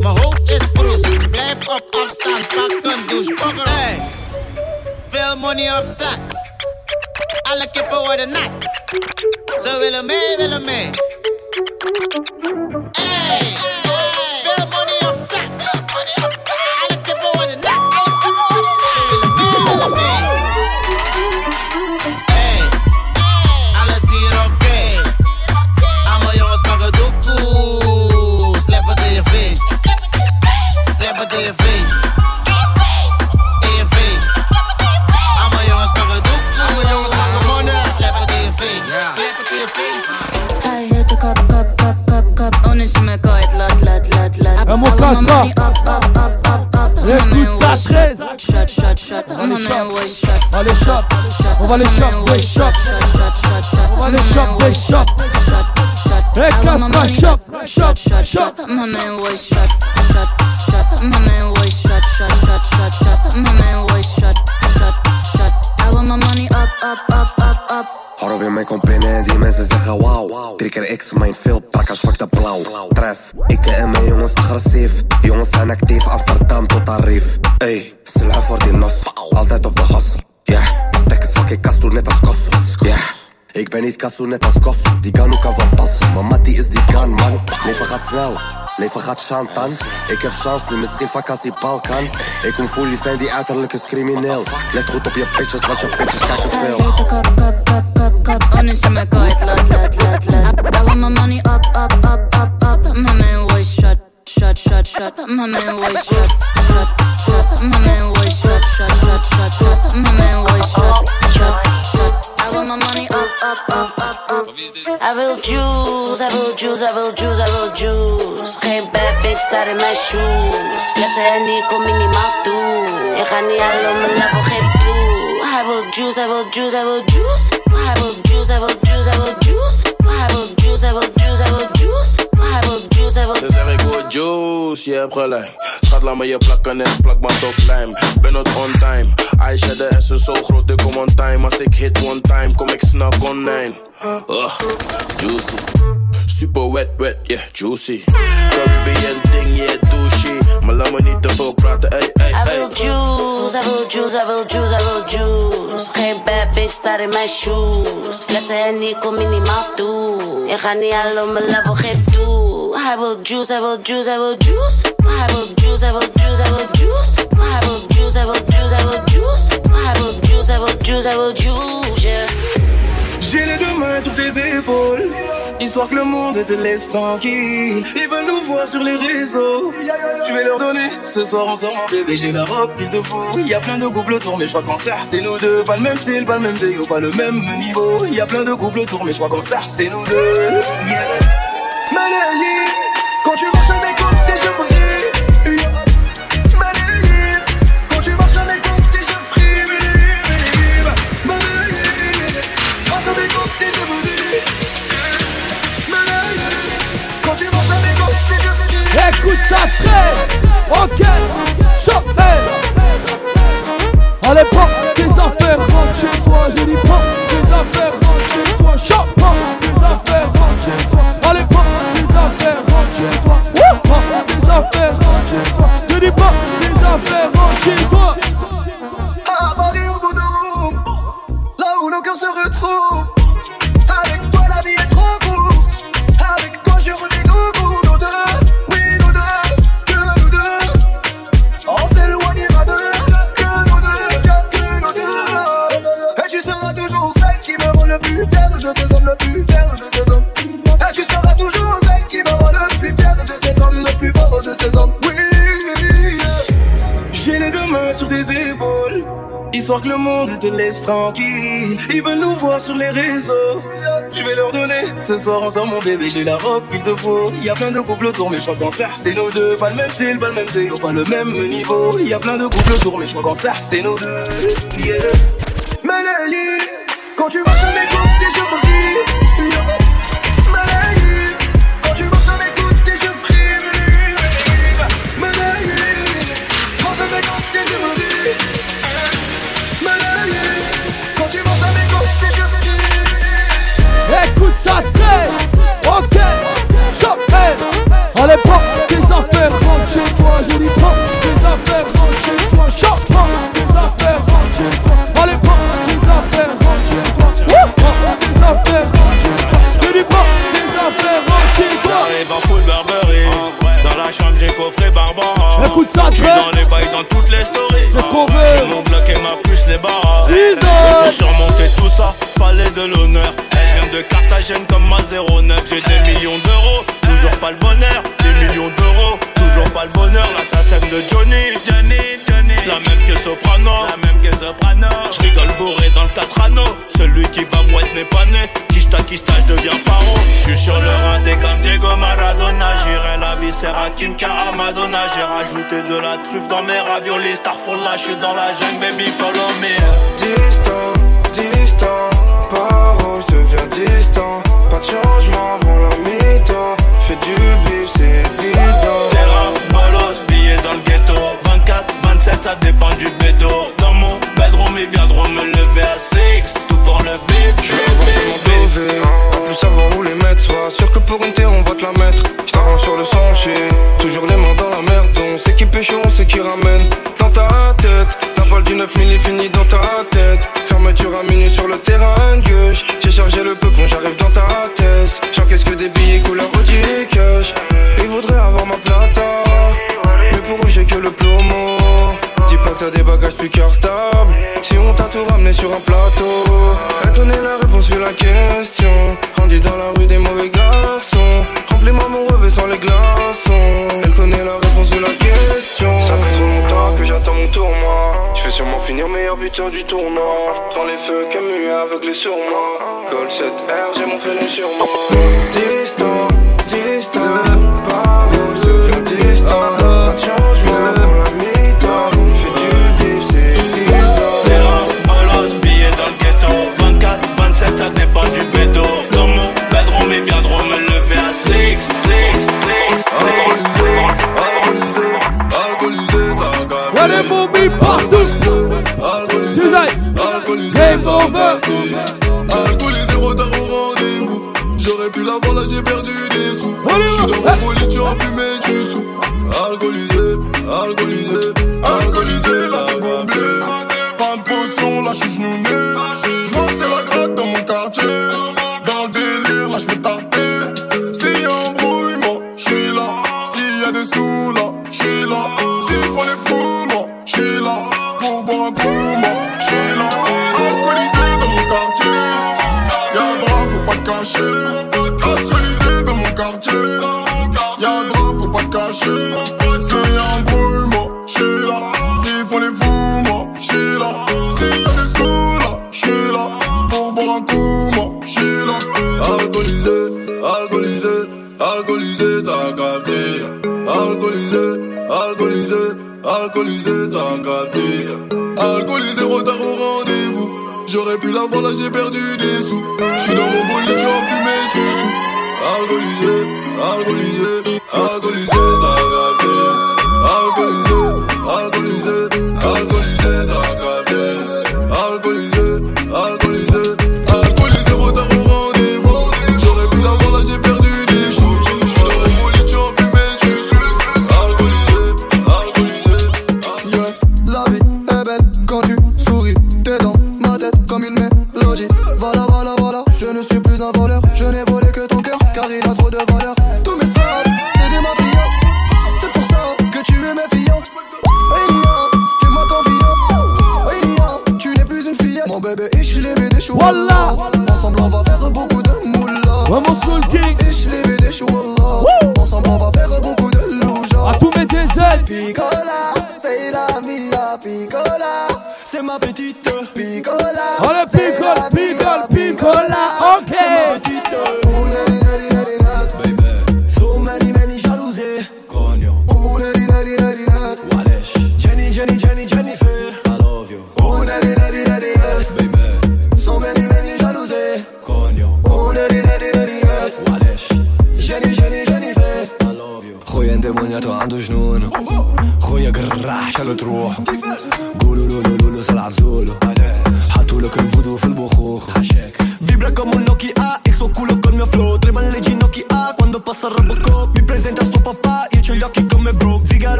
Mijn hoofd is vroes, blijf op afstand, pak een douche. Pokker, hey. Veel money op zak. Alle kippen worden nat. Ze willen mee, willen mee. My Écoute ça, 13. shot, shot, shot. On les shot. On va les man les shot. On va les shot. Hey, I want casse my ça, money shot, up, shot, shot, shot. My man was shot, shot, shot. My man was shot, shot, shot, shot, shot. My man was shot, shot, shot. I want my money up, up, up, up, up. Hoor weer mijn compenen die mensen zeggen wauw Drie keer X, mijn veel prakkas, fuck de blauw Tres, ik en net als kosso Die ook kan van passen Maar Mattie is die kan man Leven gaat snel Leven gaat chantan Ik heb chance nu misschien vakantie Balkan Ik kom fully fan die uiterlijk is crimineel Let goed op je bitches want je bitches kijken veel hit the cup, cup, cup, cup, cup. Onishime kite, lot, lot, lot, lot. I want my money up, up, up, up, up. My man was shot, shot, shot, shot. My man was shot, shot, shot. My man was shot, shot, shot. My man was shot, shot, shot. I want my money up, I will juice, I will juice, I will juice, I will juice. Geen bad bitch staat in mijn shoes. Flessen Henny, kom minimaal toe. Ik ga niet halen, mijn level geef toe. I will juice, I will juice, I will juice. I will juice, I will juice, I will juice. I will juice, I will juice, I will juice. I will juice, I will Dan zeg ik hoor juice, je hebt Schat laat me je plakken net plakband of lijm Ben not on time. Aisha de S is zo groot, ik kom on time. Als ik hit one time, kom ik konijn Ugh, juicy. Super wet, wet, yeah, juicy. Caribbean ding, yeah, douchey I niet te veel praten, ey, ey, ey. Juice, I wil juice, I wil juice, I wil juice. Geen bad bitch, staat in mijn shoes. Flessen en ik kom minimaal toe. Ik ga niet al op mijn level, geef toe. I wil juice, I wil juice, I wil juice. I wil juice, I wil juice, I wil juice. I wil juice, I wil juice, I wil juice. Juice, juice, juice, yeah. J'ai les deux mains sur tes épaules, histoire que le monde te laisse tranquille. Ils veulent nous voir sur les réseaux. Je vais leur donner ce soir ensemble, bébé. J'ai la robe qu'il te faut. Y a plein de couples autour, mais je crois qu'en ça, c'est nous deux. Pas le même style, pas le même déo, pas le même niveau. Y a plein de couples autour, mais je crois qu'en ça, c'est nous deux. Yeah. Quand tu marches à J'ai la robe qu'il te faut. Y a plein de couples autour, mais je crois qu'en ça, c'est nous deux. Pas le même style, pas le même déo, pas le même niveau. Y a plein de couples autour, mais je crois qu'en ça, c'est nous deux. Yeah. Le 4 anneaux. Celui qui va mouette n'est pas né. Kishta Kishta je deviens paro. J'suis sur le rinté comme Diego Maradona. J'irai la viscère à Kinka à Madonna J'ai rajouté de la truffe dans mes raviolis. Starfall là j'suis dans la jungle baby follow me. Distant, distant, paro, je deviens distant. Pas de changement avant la mi-temps. J'fais du bif, c'est évident. Terrain, bolos, billets dans le ghetto. 24, 27 ça dépend du bédo Dans mon bedroom ils viendront me lever à 6 Tout pour le beat, Je tellement dové, en plus savoir où les mettre. Sois sûr que pour une thé on va te la mettre. J't'arrange sur le sentier, toujours les mains dans la merde. On sait qui pêche, on sait qui ramène. Dans ta tête, la balle du 9000 est finie dans ta tête. Fermeture à minuit sur le terrain gauche. J'ai chargé le peu quand j'arrive dans ta tête. J'encaisse que des billets couleur Audi cash? Ils voudraient avoir sur un plateau, elle connaît la réponse sur la question. Grandi dans la rue des mauvais garçons. Remplis-moi mon revêt sans les glaçons. Elle connaît la réponse sur la question. Ça fait trop longtemps que j'attends mon tournoi. Je vais sûrement finir meilleur buteur du tournoi. Dans les feux, Camus aveuglé sur moi. Call 7R, j'ai mon félin sur moi. Distant, distant, par où je deviens distant. Game over. Alcoolisé, retard au rendez-vous. J'aurais pu l'avoir, là j'ai perdu des sous. J'suis dans mon bolide, tu as fumé du sous. Quartier. Y'a droit, faut pas te cacher. S'il y a embrouillement, j'suis là. S'ils font les fous, moi, j'suis là. S'il y a des sous, là, j'suis là. Pour boire un coup, moi, j'suis là. Alcoolisé, alcoolisé, alcoolisé, t'as capté. Alcoolisé, alcoolisé, alcoolisé, t'as capté. Alcoolisé, retard au rendez-vous. J'aurais pu l'avoir, là j'ai perdu des sous. J'suis dans mon bolide, tu as fumé du sous. Alcoolisé,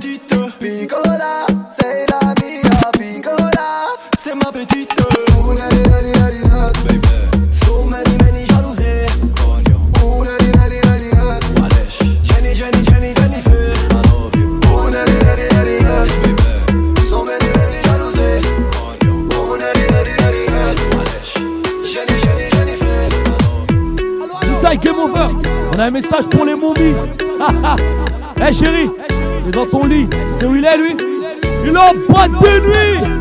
petite Piccola, sei la piccola C'est ma petite neri. So many, Game Over. On a un message pour les momies. Eh il est dans ton lit. C'est où il est lui? Il est en boîte de nuit.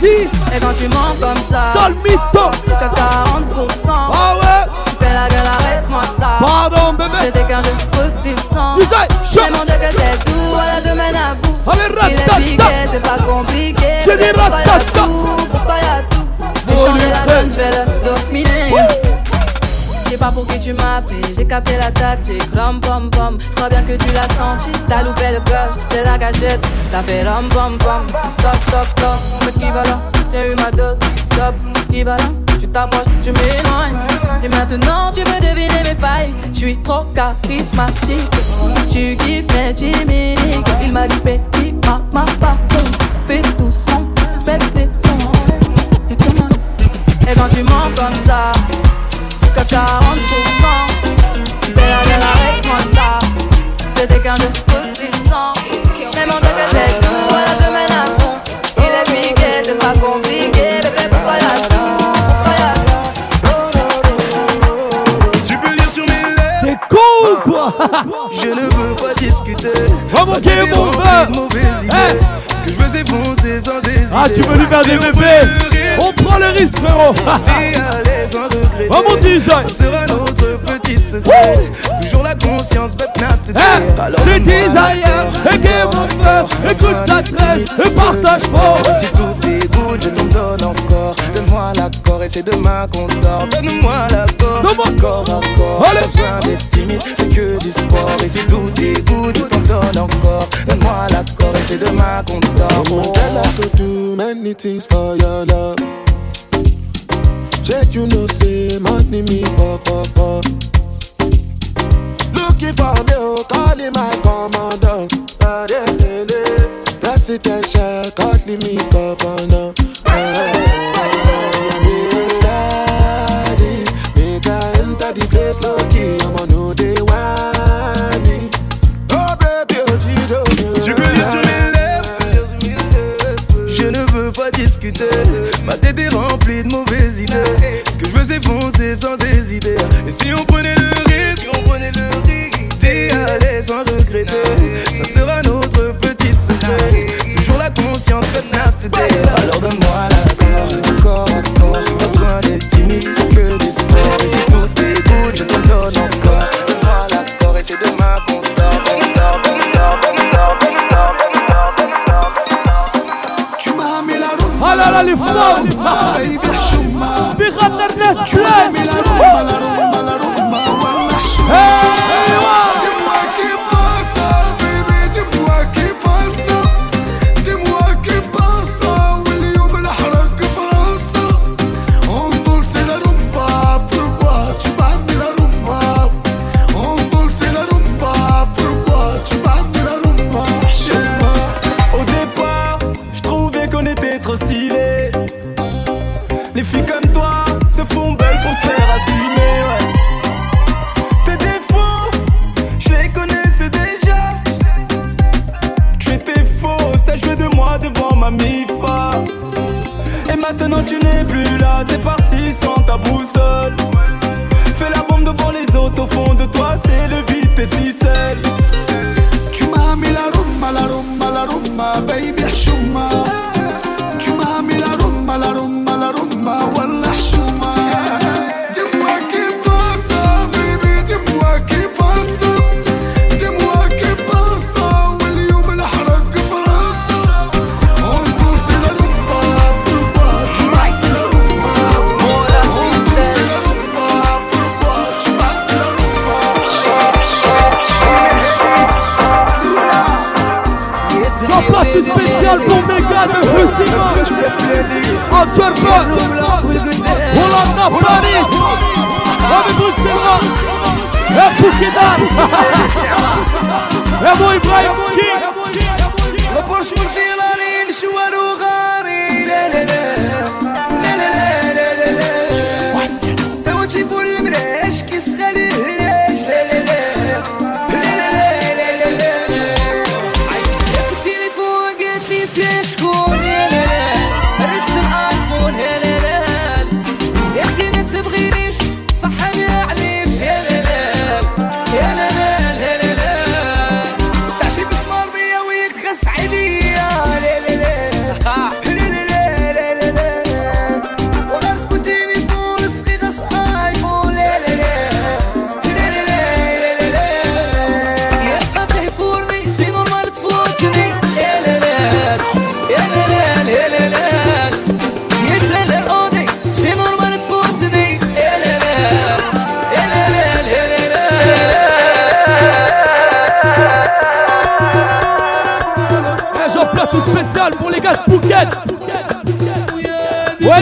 Dit Et quand tu mens comme ça, Sale mytho t'as 40%. Ah ouais Tu fais la gueule, arrête-moi ça. Pardon, bébé. C'était qu'un jeu redescend. Tu sais. Mais mon Dieu que c'est tout, voilà, je mène à bout. Allez, Il est ratata. piqué, c'est pas compliqué. J'ai dit Mais pourquoi y'a ratata. tout, pourquoi y'a tout? J'ai changé la donne, je vais le. Sais pas pour qui tu m'appelles, j'ai capté la tactique, rom pom pom. Crois bien que tu l'as senti, t'as loupé le coche, c'est la gâchette, ça fait rom pom pom. Top top top, mais qui va là, j'ai eu ma dose, stop, qui va là, tu t'approches, je m'éloigne. Et maintenant tu veux deviner mes failles, je suis trop charismatique. Tu kiffes mes chimiques, il m'a dit baby, ma ma pardon, fais doucement, pète tes Et quand tu mens comme ça que 40% Fais la gueule, arrête-moi ça C'était qu'un jeu redescend Mais mon Dieu que c'est tout, voilà je mène à fond Il est piqué, c'est pas compliqué Bébé pourquoi y'a tout, pourquoi y'a Tu peux lire sur mes lèvres. T'es con ou quoi Je ne veux pas discuter. Remplie va. de mauvaises idées. Ce que je veux, c'est foncer sans hésiter. Ah, tu veux lui faire des bébés On prend le risque, frérot. Vraiment, design. Ça sera notre petit secret. Toujours la conscience, but not today. Alors donne-moi desire, l'accord. et Game Over Écoute sa traîne, et partage fort Si tout good, je t'en donne encore. Donne-moi l'accord et c'est demain qu'on dort. Donne-moi l'accord, corps à corps. Allez. Besoin d'être timide, c'est que du sport. Et si tout est good, je t'en donne encore. Donne-moi l'accord et c'est demain qu'on dort. Oh, girl, I could do many things for your love. Check, you know, say money me pop pop pop. Looking for me, oh, calling my commander. Presidential, calling me governor. Ma tête est remplie de mauvaises idées. Ce que je veux, c'est foncer sans hésiter. Et si on prenait le risque, si on prenait le risque, t'es à l'aise sans regretter. Ça sera notre petit secret. Toujours la conscience, but not today. Alors donne-moi l'accord, corps à corps. Pas besoin d'être timide, c'est que du sport. Et si tout good, je t'en donne encore. Donne-moi l'accord et c'est demain qu'on dort. Mis la rumba Ah là t'es parti sans ta boussole. Fais la bombe devant les autres, au fond de toi c'est le vide, t'es si seul. Tu m'as mis la rumba, la rumba, la rumba, baby, la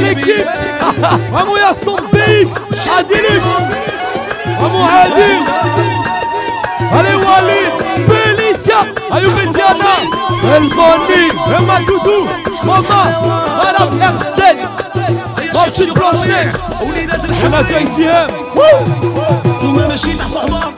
L'équipe, vamos Aston Beats, Adilif, vamos Adil, allez Walid, Belicia, allez Betiana, El Boni, Emma Doudou, Maman, Madame Hersen, Martin Blanchet, وليدات الحمام تاع السهام تو ماشي تاع صحبه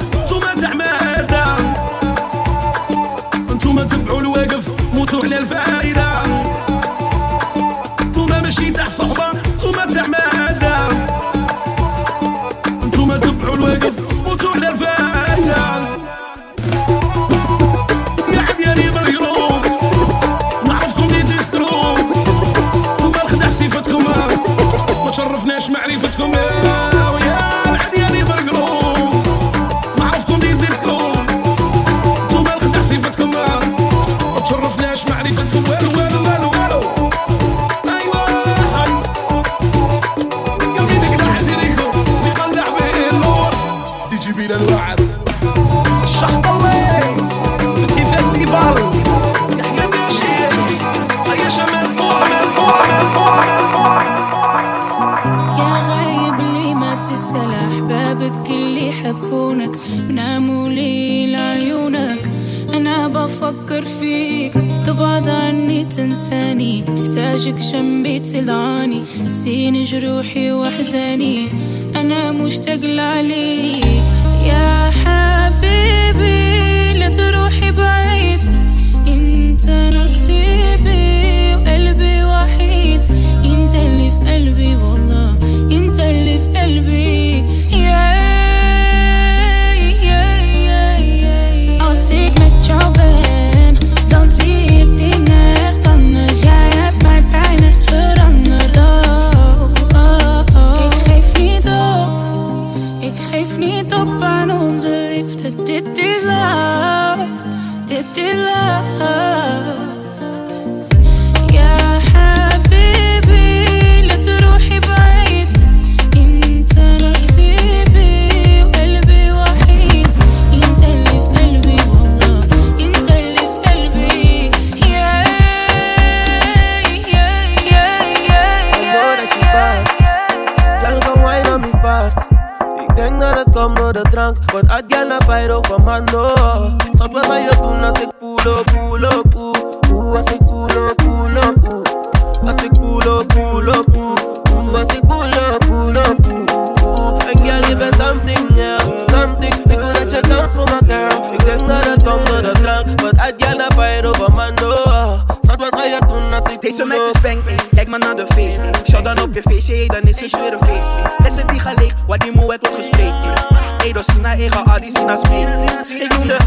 me.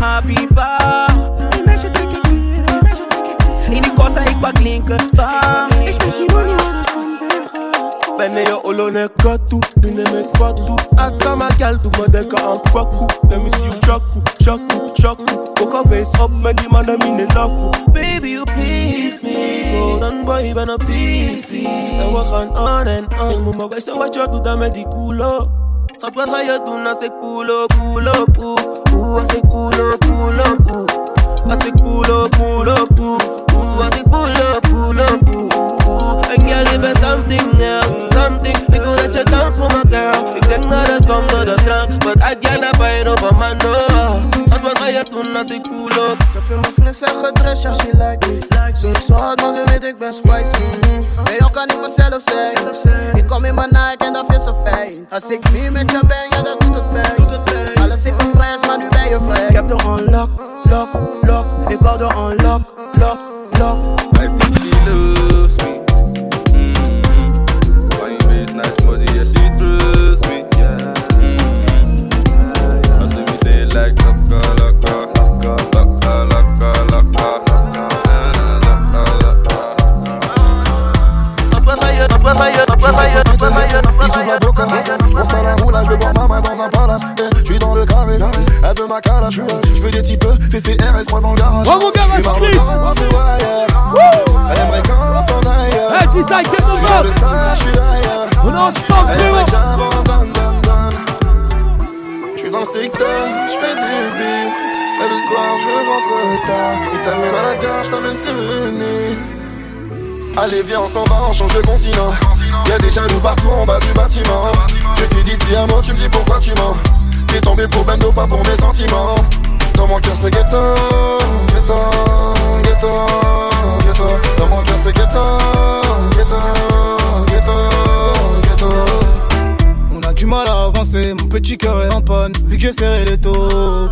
happy ba Îmi merge trec Ridicoasa e pa glincă ba. Ești pe hironie ben je olone katu Bine mek fatu Aksama gal doe me denken aan kwaku Let me see you shaku, shaku, shaku Ook al face op met die mannen mine laku Baby you please me. Golden boy je bent op TV En we gaan on and on. Ik moet maar wijzen wat je doet dan met die culo Sa pwen sa yo tou nan sek poulo, poulo, pou Ou a sek poulo, poulo, pou A sek poulo, poulo, pou Ou a sek poulo, poulo, pou something else, something We go let you dance for my girl. Ik denk dat het komt door de drank but I girl, I fight over my no besoin, y'a ton assez cool up. Ça fait mon flesseur retraite, j'ai la gueule. Ce soir, non, je vais ben spicy. Meilleur qu'un niveau, c'est l'obsède. Et comme il m'a night, and I feel so fine. I think me, met t'as bien, y'a de tout autre Alors c'est pour presse, manu, veille, frère. Capteur en lock, lock, lock. Et corde en lock, lock, lock. Ça peut Ils ouvrent la roule, je voir ma main dans un palace. Eh, Je suis dans le carré, elle veut ma calache. Je veux des types, Féfé RS, moi dans le garage. Oh, mon danser, ouais, Elle aimerait qu'on s'en aille. Eh, dis ça, quel moment. On est ensemble, frérot. Je suis dans le secteur, je fais du bif. Et le soir, je rentre tard. Il t'amène à la gare, je t'amène sur le nez. Allez viens on s'en va, on change de continent. Y'a des jaloux partout en bas du bâtiment. Je t'ai dit ti un mot, tu me dis pourquoi tu mens. T'es tombé pour Bendo, pas pour mes sentiments. Dans mon cœur c'est ghetto, ghetto, ghetto, ghetto. Dans mon cœur c'est ghetto, ghetto, ghetto, ghetto. On a du mal à avancer, mon petit cœur est en panne, vu que j'ai serré les taux.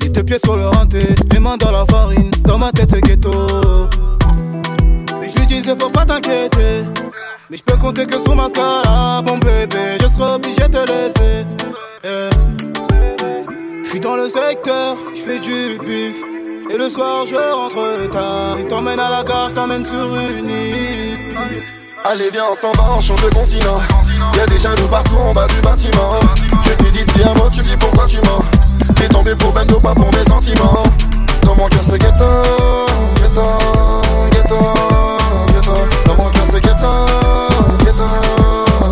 Les deux pieds sur le renté, les mains dans la farine, dans ma tête c'est ghetto. Disais faut pas t'inquiéter, mais je peux compter que sur ma scala, mon bébé, je serai obligé de te laisser. Yeah. Je suis dans le secteur, je fais du bif. Et le soir je rentre tard, il t'emmène à la gare, je t'emmène sur une île. Allez viens on s'en va, on change de continent Y'a des jaloux partout en bas du bâtiment Je t'ai dit ti un mot, tu me dis pourquoi tu mens T'es tombé pour Bendo, pas pour mes sentiments Dans mon cœur c'est ghetto, ghetto, ghetto Cœur c'est ghetto, ghetto,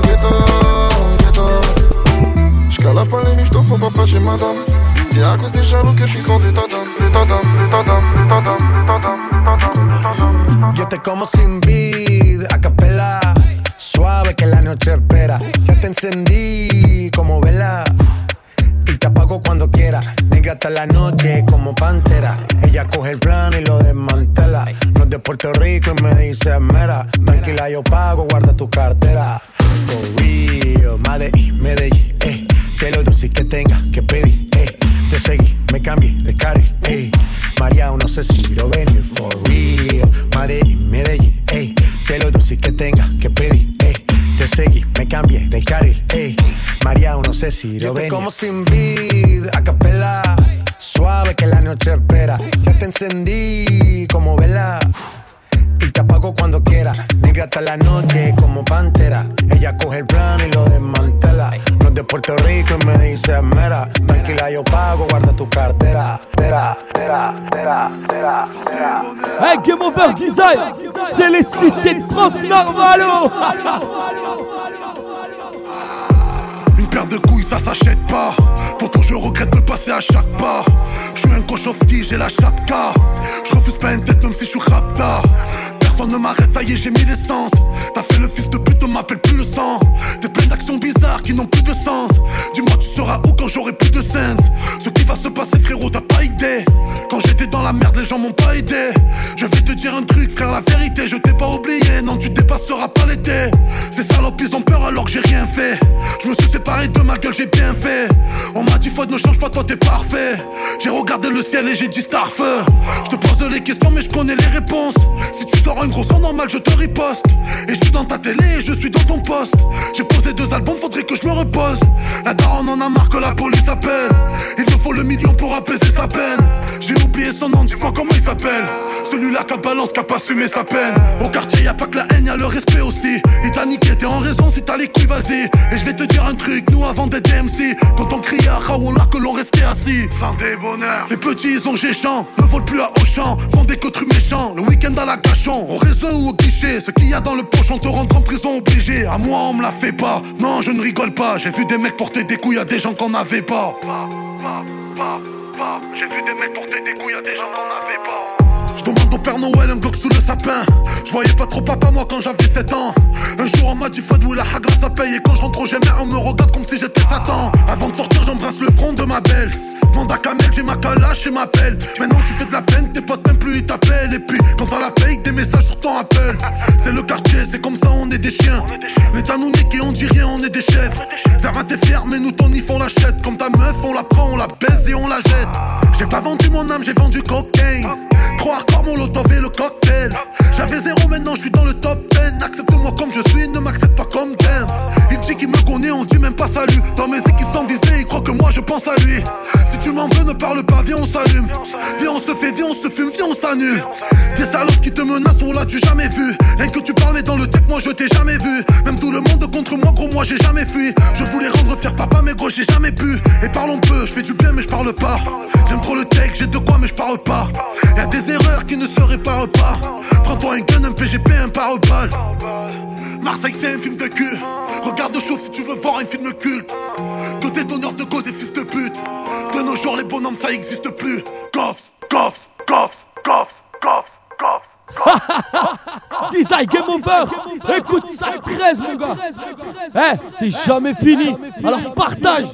ghetto, ghetto J'cala pas les michtos, faut pas fâcher madame C'est à cause des jaloux que je suis sans État d'âme, état d'âme, état d'âme, état d'âme, état d'âme Yo te como sin vid, a capela. Suave que la noche espera. Ya te encendí como vela. Te apago cuando quiera. Negra hasta la noche como pantera. Ella coge el plano y lo desmantela. No es de Puerto Rico y me dice mera. Tranquila, yo pago, guarda tu cartera. For real, eh. Te lo dulce que tenga que pedir, eh. Te seguí, me cambié de carril, eh. María, no sé si lo venir, for real. Medellín, Medellín, eh. Te lo dulce que tenga que pedir, eh. Te seguí, me cambié de carril, eh. María, no sé si lo venir. como sin vid, a capela. Suave que la noche espera. Ya te encendí como vela. Y te apago cuando quiera. Negra hasta la noche como pantera. Ella coge el plano y lo desmantela. De Puerto Rico y me dice mera. Tranquila, yo pago, guarda tu cartera. Espera, espera, espera, espera. Hey, Game Over Design, c'est les cités de France Normalo. Une paire de couilles, ça s'achète pas. Pourtant, je regrette de le passer à chaque pas. Je suis un Kochowski, j'ai la chapka. Je refuse pas une tête, même si je suis rapta. Ne m'arrête, ça y est, j'ai mis l'essence. T'as fait le fils de pute, on m'appelle plus le sang. T'es plein d'actions bizarres qui n'ont plus de sens. Dis-moi, tu seras où quand j'aurai plus de sens Ce qui va se passer, frérot, t'as pas idée. Quand j'étais dans la merde, les gens m'ont pas aidé. Je vais te dire un truc, frère, la vérité, je t'ai pas oublié. Non, tu dépasseras pas l'été. Ces salopes, ils ont peur alors que j'ai rien fait. Je me suis séparé de ma gueule, j'ai bien fait. On m'a dit, faute ne change pas, toi t'es parfait. J'ai regardé le ciel et j'ai dit starfeu. Je te pose les questions, mais je connais les réponses. Si tu sors un gros son normal, je te riposte. Et je suis dans ta télé et je suis dans ton poste. J'ai posé deux albums, faudrait que je me repose. La daronne en a marre que la police appelle. Il me faut le million pour apaiser sa peine. J'ai oublié son nom, dis-moi comment il s'appelle. Celui-là qui a balance, qui a pas assumé sa peine. Au quartier, y a pas que la haine, y a le respect aussi. Il t'a niqué, t'es en raison, si t'as les couilles, vas-y. Et je vais te dire un truc, nous avant d'être MC, quand on criait à Raoula que l'on restait assis. Santé, bonheur. Les petits, ils ont géchant, ne volent plus à Auchan, font des cotrus méchants. Le week-end à la cachon, au réseau ou au guichet. Ce qu'il y a dans le poche, on te rentre en prison obligé. À moi, on me la fait pas. Non, je ne rigole pas. J'ai vu des mecs porter des couilles à des gens qu'on n'avait pas. J'ai vu des mecs porter des couilles à des gens qu'on n'avait pas. Je demande au Père Noël un Glock sous le sapin. Je voyais pas trop papa moi quand j'avais 7 ans. Un jour on m'a dit Fadou la hagra ça paye. Et quand je rentre au GMR on me regarde comme si j'étais Satan. Avant de sortir j'embrasse le front de ma belle. Demande à Kamel, j'ai ma calache et m'appelle. Maintenant tu fais de la peine, tes potes même plus ils t'appellent. Et puis quand t'as la paye, des messages sur ton appel. C'est le quartier, c'est comme ça, on est des chiens. L'État nous nique et on dit rien, on est des chefs. Zerma t'es fier, mais nous ton if on l'achète. Comme ta meuf, on la prend, on la baise et on la jette. J'ai pas vendu mon âme, j'ai vendu cocaine. Trop hardcore mon lotov et le cocktail. J'avais zéro, maintenant je suis dans le top 10. Accepte-moi comme je suis, ne m'accepte pas comme t'aimes. Dit qu'il me connaît, on se dit même pas salut. Dans mes équipes sans viser, il croit que moi je pense à lui. Si tu m'en veux, ne parle pas, viens on s'allume. Viens on se fait, viens on se fume, viens on s'annule. Des salopes qui te menacent, on l'a tu jamais vu. Rien que tu parles, mais dans le tech, moi je t'ai jamais vu. Même tout le monde contre moi, gros, moi j'ai jamais fui. Je voulais rendre fier papa, mais gros, j'ai jamais pu. Et parlons peu, je fais du bien, mais je parle pas. J'aime trop le tech, j'ai de quoi, mais je parle pas. Y'a des erreurs qui ne se réparent pas. Prends-toi un gun, un PGP, un pare-balles. Marseille, c'est un film de cul. Regarde chaud si tu veux voir un film culte. Côté d'honneur de go des fils de pute. De nos jours, les bonhommes, ça existe plus. Coff, coff, coff, coff, coff, coff. Design Game Over Écoute ça 13 mon gars Eh, c'est jamais fini Alors partage